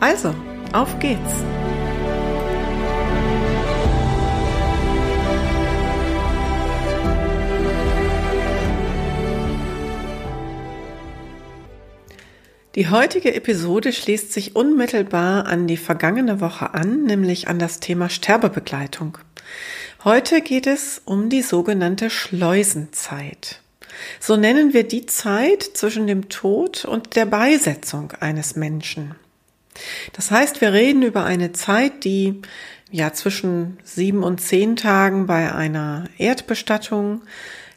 Also, auf geht's! Die heutige Episode schließt sich unmittelbar an die vergangene Woche an, nämlich an das Thema Sterbebegleitung. Heute geht es um die sogenannte Schleusenzeit. So nennen wir die Zeit zwischen dem Tod und der Beisetzung eines Menschen. Das heißt, wir reden über eine Zeit, die ja zwischen sieben und zehn Tagen bei einer Erdbestattung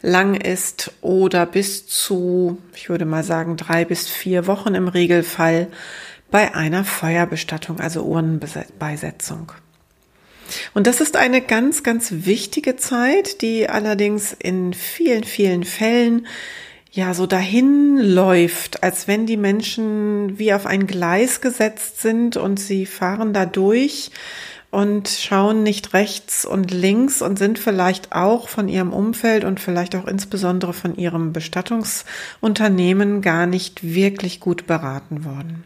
lang ist oder bis zu, ich würde mal sagen, drei bis vier Wochen im Regelfall bei einer Feuerbestattung, also Urnenbeisetzung. Und das ist eine ganz, ganz wichtige Zeit, die allerdings in vielen, vielen Fällen ja so dahin läuft, als wenn die Menschen wie auf ein Gleis gesetzt sind und sie fahren da durch und schauen nicht rechts und links und sind vielleicht auch von ihrem Umfeld und vielleicht auch insbesondere von ihrem Bestattungsunternehmen gar nicht wirklich gut beraten worden.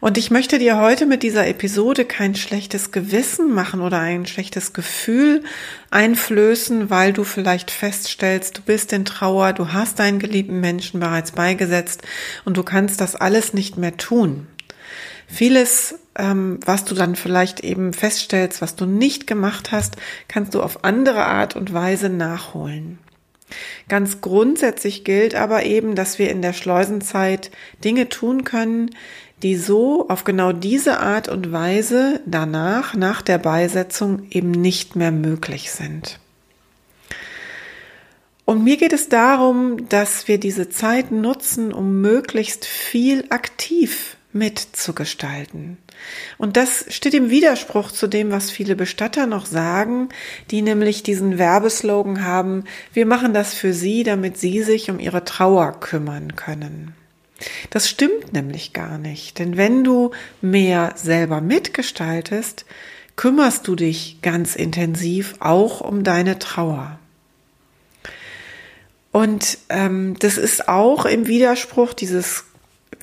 Und ich möchte dir heute mit dieser Episode kein schlechtes Gewissen machen oder ein schlechtes Gefühl einflößen, weil du vielleicht feststellst, du bist in Trauer, du hast deinen geliebten Menschen bereits beigesetzt und du kannst das alles nicht mehr tun. Vieles, ähm, was du dann vielleicht eben feststellst, was du nicht gemacht hast, kannst du auf andere Art und Weise nachholen. Ganz grundsätzlich gilt aber eben, dass wir in der Schleusenzeit Dinge tun können, die so auf genau diese Art und Weise danach, nach der Beisetzung eben nicht mehr möglich sind. Und mir geht es darum, dass wir diese Zeit nutzen, um möglichst viel aktiv mitzugestalten. Und das steht im Widerspruch zu dem, was viele Bestatter noch sagen, die nämlich diesen Werbeslogan haben, wir machen das für Sie, damit Sie sich um Ihre Trauer kümmern können. Das stimmt nämlich gar nicht, denn wenn du mehr selber mitgestaltest, kümmerst du dich ganz intensiv auch um deine Trauer. Und ähm, das ist auch im Widerspruch, dieses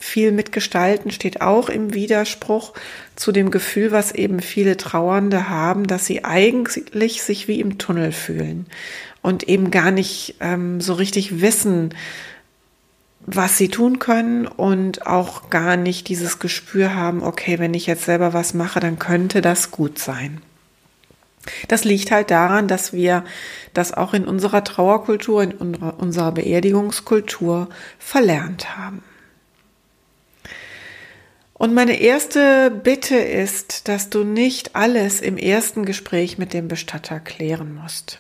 viel mitgestalten steht auch im Widerspruch zu dem Gefühl, was eben viele Trauernde haben, dass sie eigentlich sich wie im Tunnel fühlen und eben gar nicht ähm, so richtig wissen, was sie tun können und auch gar nicht dieses Gespür haben, okay, wenn ich jetzt selber was mache, dann könnte das gut sein. Das liegt halt daran, dass wir das auch in unserer Trauerkultur, in unserer Beerdigungskultur verlernt haben. Und meine erste Bitte ist, dass du nicht alles im ersten Gespräch mit dem Bestatter klären musst.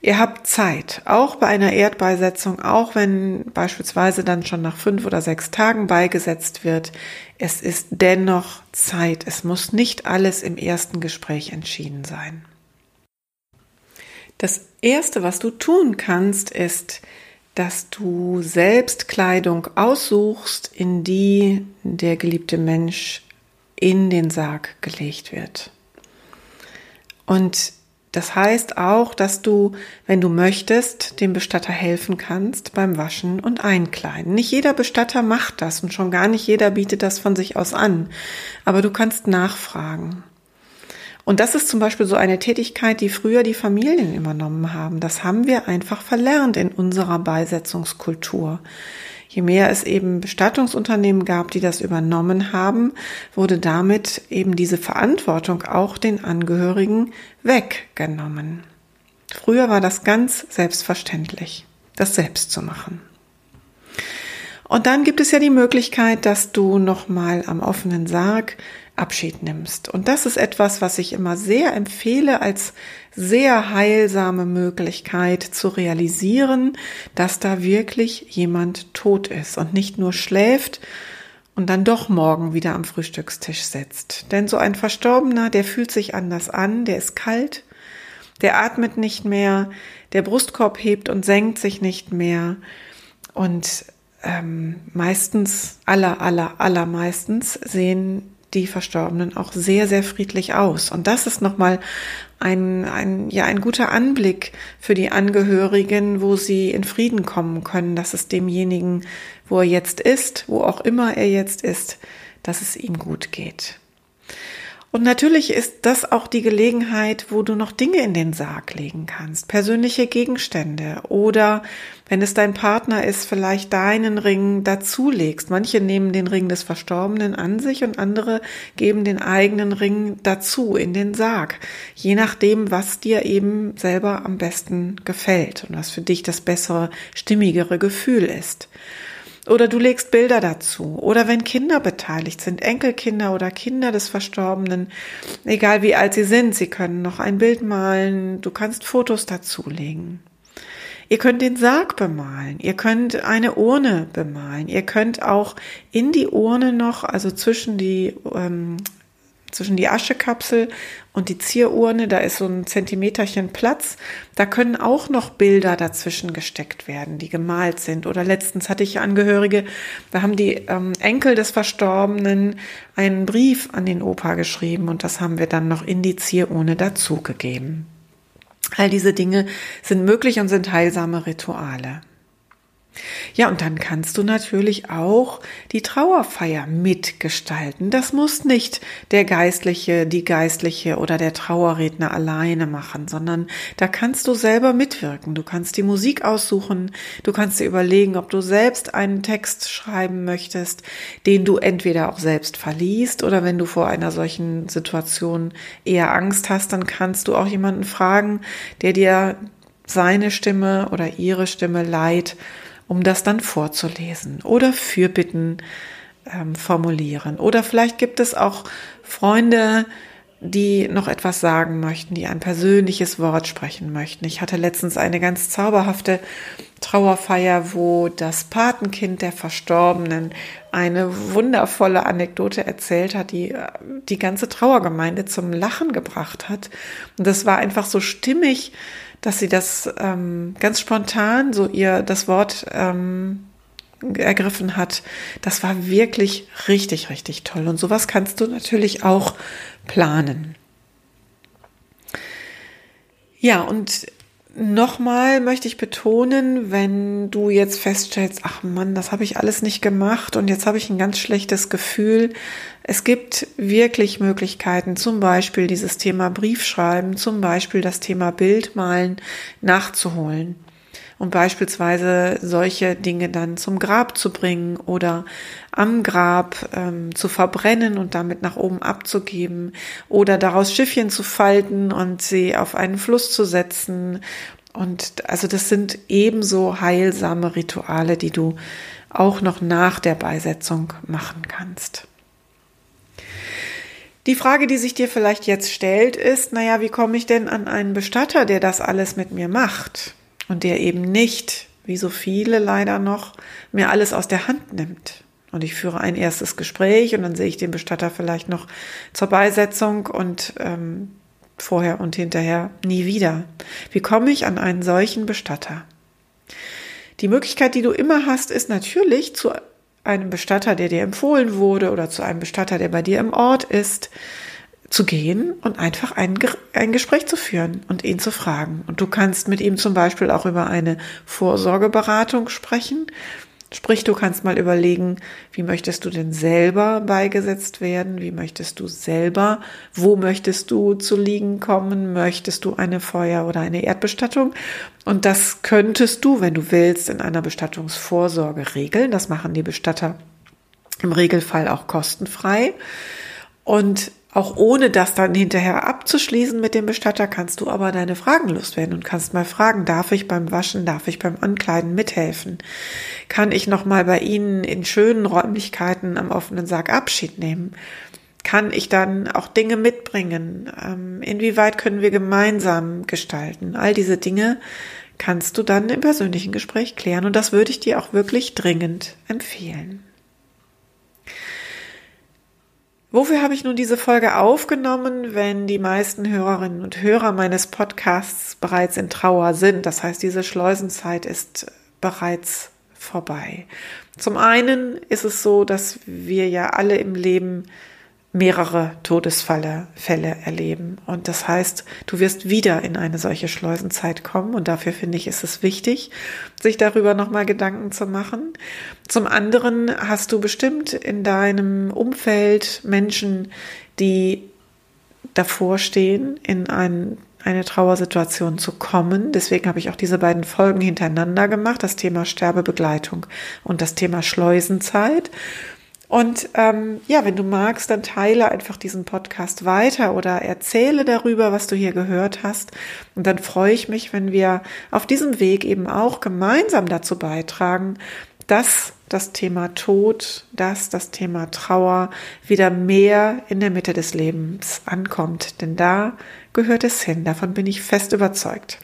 Ihr habt Zeit, auch bei einer Erdbeisetzung, auch wenn beispielsweise dann schon nach fünf oder sechs Tagen beigesetzt wird. Es ist dennoch Zeit. Es muss nicht alles im ersten Gespräch entschieden sein. Das Erste, was du tun kannst, ist, dass du selbst Kleidung aussuchst, in die der geliebte Mensch in den Sarg gelegt wird. Und das heißt auch, dass du, wenn du möchtest, dem Bestatter helfen kannst beim Waschen und Einkleiden. Nicht jeder Bestatter macht das und schon gar nicht jeder bietet das von sich aus an. Aber du kannst nachfragen. Und das ist zum Beispiel so eine Tätigkeit, die früher die Familien übernommen haben. Das haben wir einfach verlernt in unserer Beisetzungskultur. Je mehr es eben Bestattungsunternehmen gab, die das übernommen haben, wurde damit eben diese Verantwortung auch den Angehörigen weggenommen. Früher war das ganz selbstverständlich, das selbst zu machen. Und dann gibt es ja die Möglichkeit, dass du nochmal am offenen Sarg Abschied nimmst. Und das ist etwas, was ich immer sehr empfehle, als sehr heilsame Möglichkeit zu realisieren, dass da wirklich jemand tot ist und nicht nur schläft und dann doch morgen wieder am Frühstückstisch sitzt. Denn so ein Verstorbener, der fühlt sich anders an, der ist kalt, der atmet nicht mehr, der Brustkorb hebt und senkt sich nicht mehr. Und ähm, meistens, aller, aller, allermeistens sehen die Verstorbenen auch sehr, sehr friedlich aus. Und das ist nochmal ein, ein, ja, ein guter Anblick für die Angehörigen, wo sie in Frieden kommen können, dass es demjenigen, wo er jetzt ist, wo auch immer er jetzt ist, dass es ihm gut geht. Und natürlich ist das auch die Gelegenheit, wo du noch Dinge in den Sarg legen kannst, persönliche Gegenstände oder wenn es dein Partner ist, vielleicht deinen Ring dazulegst. Manche nehmen den Ring des Verstorbenen an sich und andere geben den eigenen Ring dazu in den Sarg, je nachdem, was dir eben selber am besten gefällt und was für dich das bessere, stimmigere Gefühl ist. Oder du legst Bilder dazu. Oder wenn Kinder beteiligt sind, Enkelkinder oder Kinder des Verstorbenen, egal wie alt sie sind, sie können noch ein Bild malen, du kannst Fotos dazulegen. Ihr könnt den Sarg bemalen, ihr könnt eine Urne bemalen, ihr könnt auch in die Urne noch, also zwischen die ähm, zwischen die Aschekapsel und die Zierurne, da ist so ein Zentimeterchen Platz. Da können auch noch Bilder dazwischen gesteckt werden, die gemalt sind. Oder letztens hatte ich Angehörige, da haben die ähm, Enkel des Verstorbenen einen Brief an den Opa geschrieben und das haben wir dann noch in die Zierurne dazugegeben. All diese Dinge sind möglich und sind heilsame Rituale. Ja, und dann kannst du natürlich auch die Trauerfeier mitgestalten. Das muss nicht der Geistliche, die Geistliche oder der Trauerredner alleine machen, sondern da kannst du selber mitwirken. Du kannst die Musik aussuchen, du kannst dir überlegen, ob du selbst einen Text schreiben möchtest, den du entweder auch selbst verliest oder wenn du vor einer solchen Situation eher Angst hast, dann kannst du auch jemanden fragen, der dir seine Stimme oder ihre Stimme leiht um das dann vorzulesen oder Fürbitten ähm, formulieren. Oder vielleicht gibt es auch Freunde, die noch etwas sagen möchten, die ein persönliches Wort sprechen möchten. Ich hatte letztens eine ganz zauberhafte Trauerfeier, wo das Patenkind der Verstorbenen eine wundervolle Anekdote erzählt hat, die die ganze Trauergemeinde zum Lachen gebracht hat. Und das war einfach so stimmig, dass sie das ähm, ganz spontan so ihr das Wort ähm, ergriffen hat. Das war wirklich richtig, richtig toll. Und sowas kannst du natürlich auch planen. Ja, und Nochmal möchte ich betonen, wenn du jetzt feststellst, ach Mann, das habe ich alles nicht gemacht und jetzt habe ich ein ganz schlechtes Gefühl. Es gibt wirklich Möglichkeiten, zum Beispiel dieses Thema Briefschreiben, zum Beispiel das Thema Bildmalen nachzuholen und beispielsweise solche Dinge dann zum Grab zu bringen oder am Grab ähm, zu verbrennen und damit nach oben abzugeben oder daraus Schiffchen zu falten und sie auf einen Fluss zu setzen. Und also das sind ebenso heilsame Rituale, die du auch noch nach der Beisetzung machen kannst. Die Frage, die sich dir vielleicht jetzt stellt, ist, naja, wie komme ich denn an einen Bestatter, der das alles mit mir macht? Und der eben nicht, wie so viele leider noch, mir alles aus der Hand nimmt. Und ich führe ein erstes Gespräch und dann sehe ich den Bestatter vielleicht noch zur Beisetzung und ähm, vorher und hinterher nie wieder. Wie komme ich an einen solchen Bestatter? Die Möglichkeit, die du immer hast, ist natürlich zu einem Bestatter, der dir empfohlen wurde oder zu einem Bestatter, der bei dir im Ort ist, zu gehen und einfach ein, ein Gespräch zu führen und ihn zu fragen. Und du kannst mit ihm zum Beispiel auch über eine Vorsorgeberatung sprechen. Sprich, du kannst mal überlegen, wie möchtest du denn selber beigesetzt werden? Wie möchtest du selber? Wo möchtest du zu liegen kommen? Möchtest du eine Feuer- oder eine Erdbestattung? Und das könntest du, wenn du willst, in einer Bestattungsvorsorge regeln. Das machen die Bestatter im Regelfall auch kostenfrei. Und auch ohne das dann hinterher abzuschließen mit dem Bestatter, kannst du aber deine Fragen loswerden und kannst mal fragen, darf ich beim Waschen, darf ich beim Ankleiden mithelfen? Kann ich nochmal bei Ihnen in schönen Räumlichkeiten am offenen Sarg Abschied nehmen? Kann ich dann auch Dinge mitbringen? Ähm, inwieweit können wir gemeinsam gestalten? All diese Dinge kannst du dann im persönlichen Gespräch klären und das würde ich dir auch wirklich dringend empfehlen. Wofür habe ich nun diese Folge aufgenommen, wenn die meisten Hörerinnen und Hörer meines Podcasts bereits in Trauer sind? Das heißt, diese Schleusenzeit ist bereits vorbei. Zum einen ist es so, dass wir ja alle im Leben mehrere Todesfälle Fälle erleben. Und das heißt, du wirst wieder in eine solche Schleusenzeit kommen. Und dafür finde ich, ist es wichtig, sich darüber nochmal Gedanken zu machen. Zum anderen hast du bestimmt in deinem Umfeld Menschen, die davor stehen, in ein, eine Trauersituation zu kommen. Deswegen habe ich auch diese beiden Folgen hintereinander gemacht, das Thema Sterbebegleitung und das Thema Schleusenzeit. Und ähm, ja, wenn du magst, dann teile einfach diesen Podcast weiter oder erzähle darüber, was du hier gehört hast. Und dann freue ich mich, wenn wir auf diesem Weg eben auch gemeinsam dazu beitragen, dass das Thema Tod, dass das Thema Trauer wieder mehr in der Mitte des Lebens ankommt. Denn da gehört es hin. Davon bin ich fest überzeugt.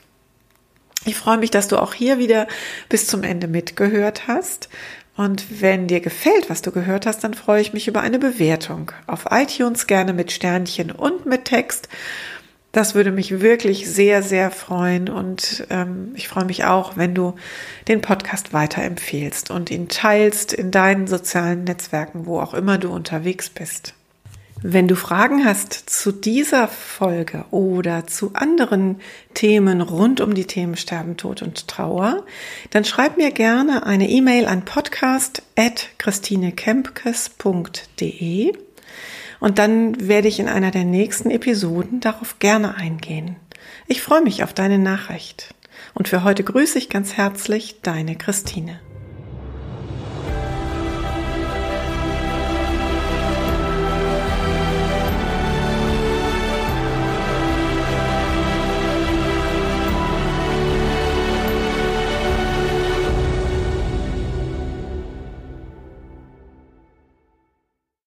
Ich freue mich, dass du auch hier wieder bis zum Ende mitgehört hast. Und wenn dir gefällt, was du gehört hast, dann freue ich mich über eine Bewertung auf iTunes gerne mit Sternchen und mit Text. Das würde mich wirklich sehr, sehr freuen und ähm, ich freue mich auch, wenn du den Podcast weiterempfehlst und ihn teilst in deinen sozialen Netzwerken, wo auch immer du unterwegs bist. Wenn du Fragen hast zu dieser Folge oder zu anderen Themen rund um die Themen Sterben, Tod und Trauer, dann schreib mir gerne eine E-Mail an podcast.christinekempkes.de und dann werde ich in einer der nächsten Episoden darauf gerne eingehen. Ich freue mich auf deine Nachricht. Und für heute grüße ich ganz herzlich deine Christine.